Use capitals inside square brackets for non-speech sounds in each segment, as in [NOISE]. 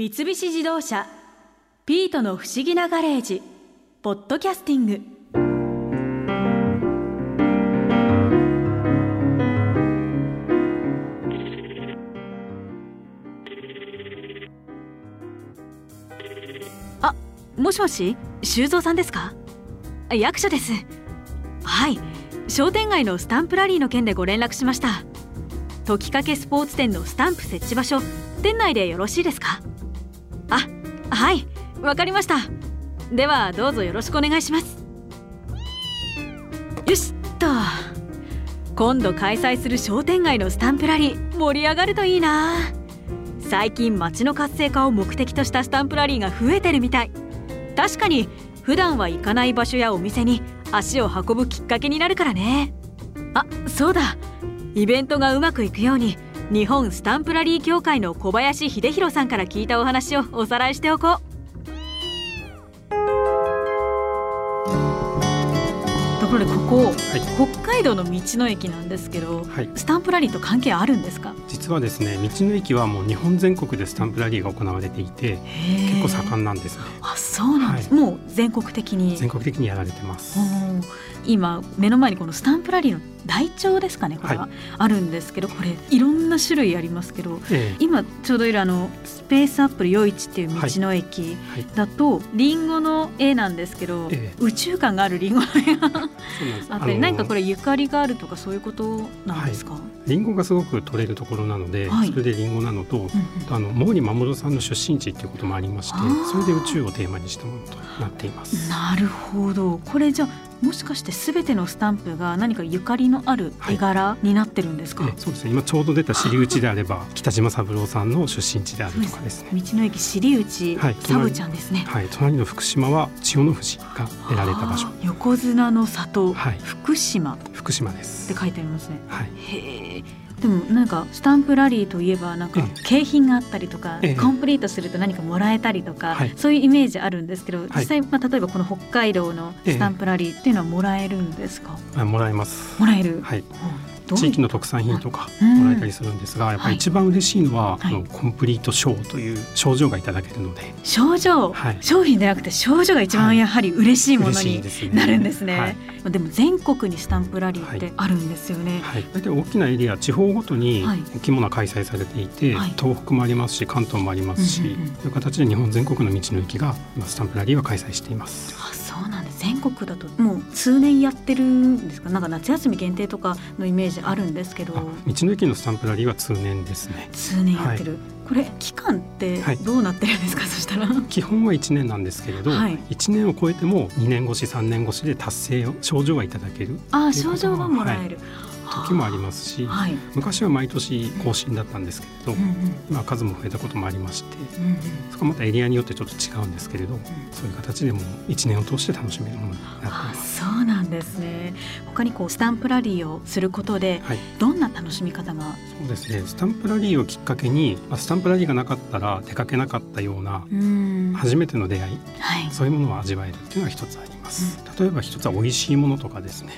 三菱自動車「ピートの不思議なガレージ」ポッドキャスティング。あもしもし修造さんですか？役所です。はい。商店街のスタンプラリーの件でご連絡しました。時かけスポーツ店のスタンプ設置場所店内でよろしいですか？あはいわかりました。ではどうぞよろしくお願いします。よしっと。今度開催する商店街のスタンプラリー盛り上がるといいな。最近街の活性化を目的としたスタンプラリーが増えてるみたい。確かに普段は行かない場所やお店に足を運ぶきっかけになるからね。あそうだ。イベントがうまくいくように日本スタンプラリー協会の小林秀弘さんから聞いたお話をおさらいしておこう。ところでここ、はい、北海道の道の駅なんですけど、はい、スタンプラリーと関係あるんですか？実はですね道の駅はもう日本全国でスタンプラリーが行われていて結構盛んなんですね。あそうなんです、はい、もう全国的に。全国的にやられてます。今目の前にこのスタンプラリーの台帳ですかねこれは、はい、あるんですけどこれいろんな種類ありますけど、ええ、今ちょうどいるあのスペースアップル余市っていう道の駅だと、はい、リンゴの絵なんですけど、え、宇宙感があるリンゴの絵が [LAUGHS] あったり何かこれゆかりがあるとかそういうことなんですか、はい、リンゴがすごく取れるところなので、それでリンゴなのと、うんうん、あの毛利守さんの出身地っていうこともありましてそれで宇宙をテーマにしたものとなっています。なるほど。これじゃもしかしてすべてのスタンプが何かゆかりのある絵柄になってるんですか、はい、そうですね。今ちょうど出た尻内であれば北島三郎さんの出身地であるとかですね。道の駅尻内、はい、サブちゃんですね。はい。隣の福島は千代の富士が得られた場所。横綱の里、はい、福島。福島です。って書いてありますね。はい。へえでもなんかスタンプラリーといえばなんか景品があったりとか、ええ、コンプリートすると何かもらえたりとか、そういうイメージあるんですけど、実際、まあ、例えばこの北海道のスタンプラリーっていうのはもらえるんですか、え、もらえます。もらえる、はい、地域の特産品とかもらえたりするんですが、やっぱり一番嬉しいのは、はい、コンプリート賞という賞状がいただけるので。賞状、はい、商品ではなくて賞状が一番やはり嬉しいものになるんですね。はい、でも全国にスタンプラリーってあるんですよね。はい、大体大きなエリア地方ごとに大きいものは開催されていて、東北もありますし関東もありますし、うんうんうん、という形で日本全国の道の駅がスタンプラリーは開催しています。あそうなんです。全国だともう数年やってるんですか？なんか夏休み限定とかのイメージあるんですけど。道の駅のスタンプラリーは通年ですね。通年やってる、はい、これ期間ってどうなってるんですか、はい、そしたら。基本は1年なんですけれど、はい、1年を超えても2年越し3年越しで達成を症状はいただけるあ症状はもらえる、はい時もありますし、はい、昔は毎年更新だったんですけれど、うんうん、今数も増えたこともありまして、うんうん、そこはまたエリアによってちょっと違うんですけれど、うん、そういう形でも1年を通して楽しめるものになっています。そうなんですね。他にこうスタンプラリーをすることで、はい、どんな楽しみ方が？そうですね。スタンプラリーをきっかけに、まあ、スタンプラリーがなかったら出かけなかったような初めての出会い、はい、そういうものを味わえるっていうのは一つあります、例えば一つは美味しいものとかですね、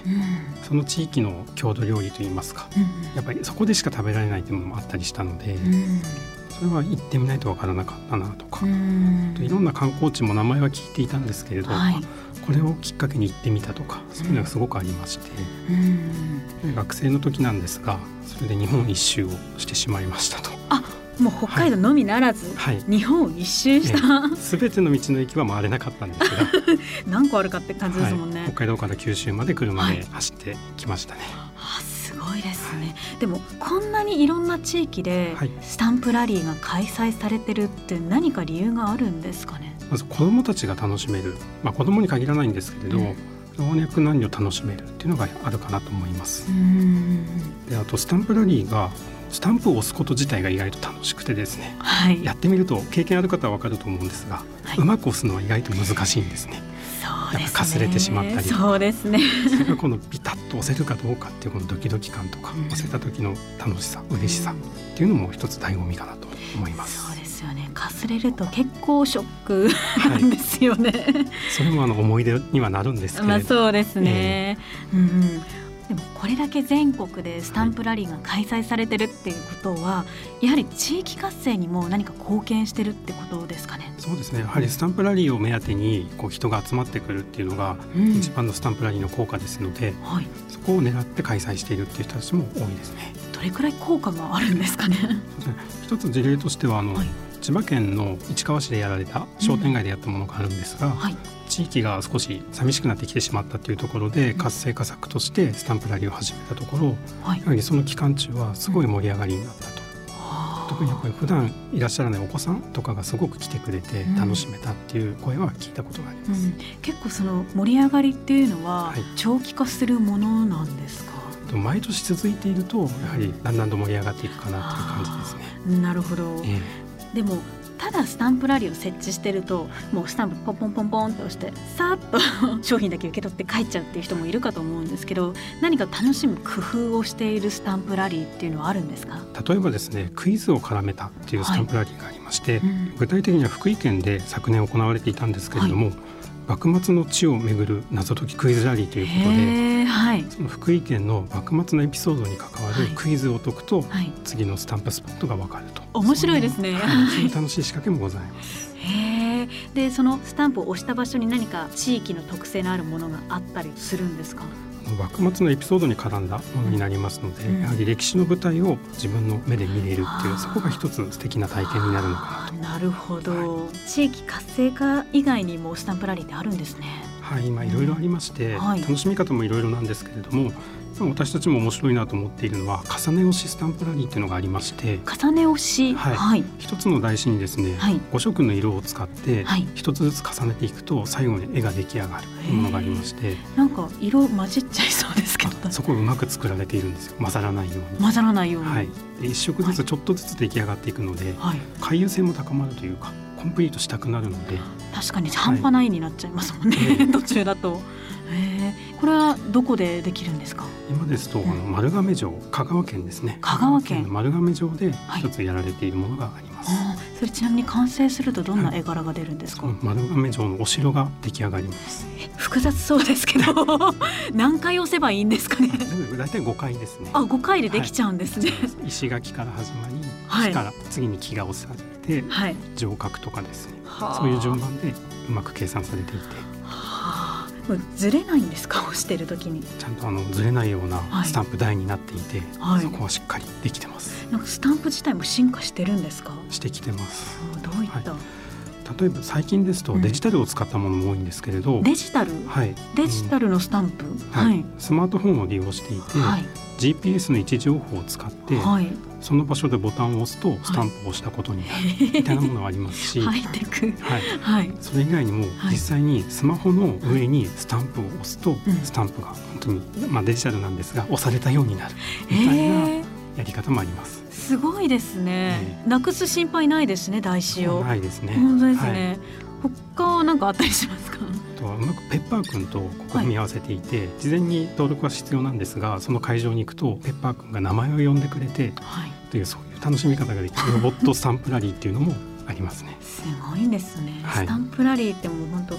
その地域の郷土料理といいますか、やっぱりそこでしか食べられないというものもあったりしたので、それは行ってみないとわからなかったなとか、いろんな観光地も名前は聞いていたんですけれど、はい、これをきっかけに行ってみたとかそういうのがすごくありまして、学生の時なんですがそれで日本一周をしてしまいましたと。あもう北海道のみならず、はい、日本一周した。すべ、ての道の駅は回れなかったんですが。[LAUGHS] 何個あるかって感じですもんね、はい、北海道から九州まで車で走ってきましたね、あすごいですね、でもこんなにいろんな地域でスタンプラリーが開催されてるって何か理由があるんですかね？まず子どもたちが楽しめる、まあ、子どもに限らないんですけれど、うん老若男女楽しめるっていうのがあるかなと思います。であとスタンプラリーがスタンプを押すこと自体が意外と楽しくてですね、はい、やってみると経験ある方は分かると思うんですが、はい、うまく押すのは意外と難しいんですね。そうですね。かすれてしまったりそうですね。それがこのビタッと押せるかどうかっていうこのドキドキ感とか、うん、押せた時の楽しさ嬉しさっていうのも一つ醍醐味かなと思います。ですよねかすれると結構ショックなんですよね、はい、それもあの思い出にはなるんですけど、まあそうですね、えー、うん、うん、でもこれだけ全国でスタンプラリーが開催されてるっていうことは、やはり地域活性にも何か貢献してるってことですかね。そうですね。やはりスタンプラリーを目当てにこう人が集まってくるっていうのが一番のスタンプラリーの効果ですので、うんはい、そこを狙って開催しているっていう人たちも多いですね。どれくらい効果があるんですかね。一つ事例としてはあの、はい、千葉県の市川市でやられた商店街でやったものがあるんですが、うん。はい、地域が少し寂しくなってきてしまったというところで活性化策としてスタンプラリーを始めたところ、はい、やはりその期間中はすごい盛り上がりになったと。特にやっぱり普段いらっしゃらないお子さんとかがすごく来てくれて楽しめたっていう声は聞いたことがあります、うん、結構その盛り上がりっていうのは長期化するものなんですか、はい、毎年続いているとやはりだんだんと盛り上がっていくかなという感じですね。なるほど、えー、でもただスタンプラリーを設置してるともうスタンプポンポンポンポンって押してさっと [LAUGHS] 商品だけ受け取って帰っちゃうっていう人もいるかと思うんですけど何か楽しむ工夫をしているスタンプラリーっていうのはあるんですか？例えばですねクイズを絡めたっていうスタンプラリーがありまして、はいうん、具体的には福井県で昨年行われていたんですけれども、はい幕末の地をめぐる謎解きクイズラリーということで、はい、その福井県の幕末のエピソードに関わるクイズを解くと、はい、次のスタンプスポットがわかると。面白いですね、そういう楽しい仕掛けもございます。へでそのスタンプを押した場所に何か地域の特性のあるものがあったりするんですか？幕末のエピソードに絡んだものになりますので、うん、やはり歴史の舞台を自分の目で見れるっていうそこが一つ素敵な体験になるのかなと。なるほど、はい、地域活性化以外にもスタンプラリーってあるんですね。はい、今いろいろありまして、はい、楽しみ方もいろいろなんですけれども私たちも面白いなと思っているのは重ね押しスタンプラリーっていうのがありまして重ね押し？はい、はい、一つの台紙にですね、はい、5色の色を使って一つずつ重ねていくと最後に絵が出来上がるものがありましてなんか色混じっちゃいそうですけど。そこをうまく作られているんですよ。混ざらないように。混ざらないように、はい、一色ずつちょっとずつ出来上がっていくので、はい、回遊性も高まるというかコンプリートしたくなるので。確かに半端ないになっちゃいますもんね、はい、[LAUGHS] 途中だと。これはどこでできるんですか？今ですと、あの丸亀城香川県ですね。香川県。丸亀城で一つやられているものがあります、はい、それちなみに完成するとどんな絵柄が出るんですか、はい、丸亀城のお城が出来上がります。複雑そうですけど [LAUGHS] 何回押せばいいんですかね？大体5回ですね。あ5回でできちゃうんですね、はい、石垣から始まり、木から次に木が押されて、はい、城郭とかですね。そういう順番でうまく計算されていてずれないんですか？[LAUGHS] 押してる時に。ちゃんとあのずれないようなスタンプ台になっていて、はい、そこはしっかりできてます。なんかスタンプ自体も進化してるんですか？してきてます。どういった、はい。例えば最近ですとデジタルを使ったものも多いんですけれど、うん、デジタル、はい、デジタルのスタンプ、うん、はい、スマートフォンを利用していて、はい、GPS の位置情報を使って、はい、その場所でボタンを押すとスタンプを押したことになる、みたいなものがありますし、[LAUGHS] はい、はい、それ以外にも実際にスマホの上にスタンプを押すと、スタンプが本当に、まあ、デジタルなんですが押されたようになるみたいなやり方もあります。すごいですね、なくす心配ないですね台紙を。ないですね。本当ですね、他は何かあったりしますか？とはうまくペッパーくんとここ組み合わせていて、はい、事前に登録は必要なんですがその会場に行くとペッパーくんが名前を呼んでくれて、はい、というそういう楽しみ方ができるロボットスタンプラリーっていうのもありますね。すごいですね、はい、スタンプラリーってもう本当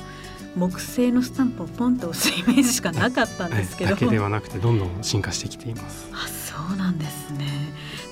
木製のスタンプをポンと押すイメージしかなかったんですけど、だけではなくてどんどん進化してきています。あそうなんですね。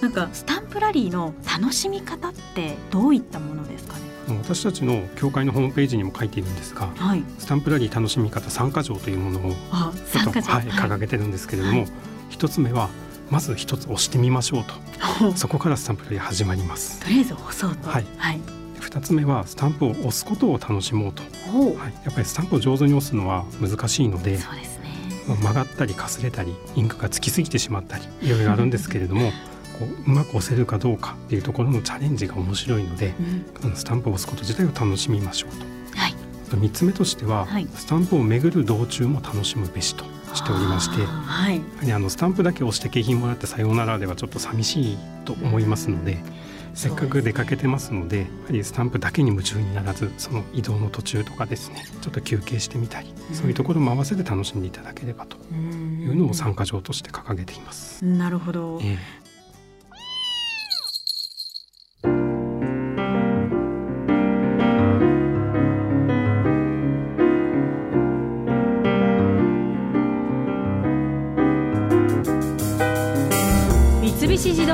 なんかスタンプラリーの楽しみ方ってどういったものですかね？私たちの協会のホームページにも書いているんですが、はい、スタンプラリー楽しみ方参加条というものをちょっと、はい、掲げてるんですけれども、一、つ目はまず一つ押してみましょうと。[LAUGHS] そこからスタンプラリー始まります。とりあえず押そうと。はい、はい。2つ目はスタンプを押すことを楽しもうと、はい、やっぱりスタンプを上手に押すのは難しいのでそうですね。曲がったりかすれたりインクがつきすぎてしまったりいろいろあるんですけれども [LAUGHS] こううまく押せるかどうかっていうところのチャレンジが面白いので、うん、スタンプを押すこと自体を楽しみましょうと。はい、と3つ目としては、はい、スタンプを巡る道中も楽しむべしとしておりまして、はい、あのスタンプだけ押して景品もらってさようならではちょっと寂しいと思いますので。せっかく出かけてますのでやはりスタンプだけに夢中にならずその移動の途中とかですねちょっと休憩してみたり、うん、そういうところも合わせて楽しんでいただければというのを参加条として掲げています。なるほど、えー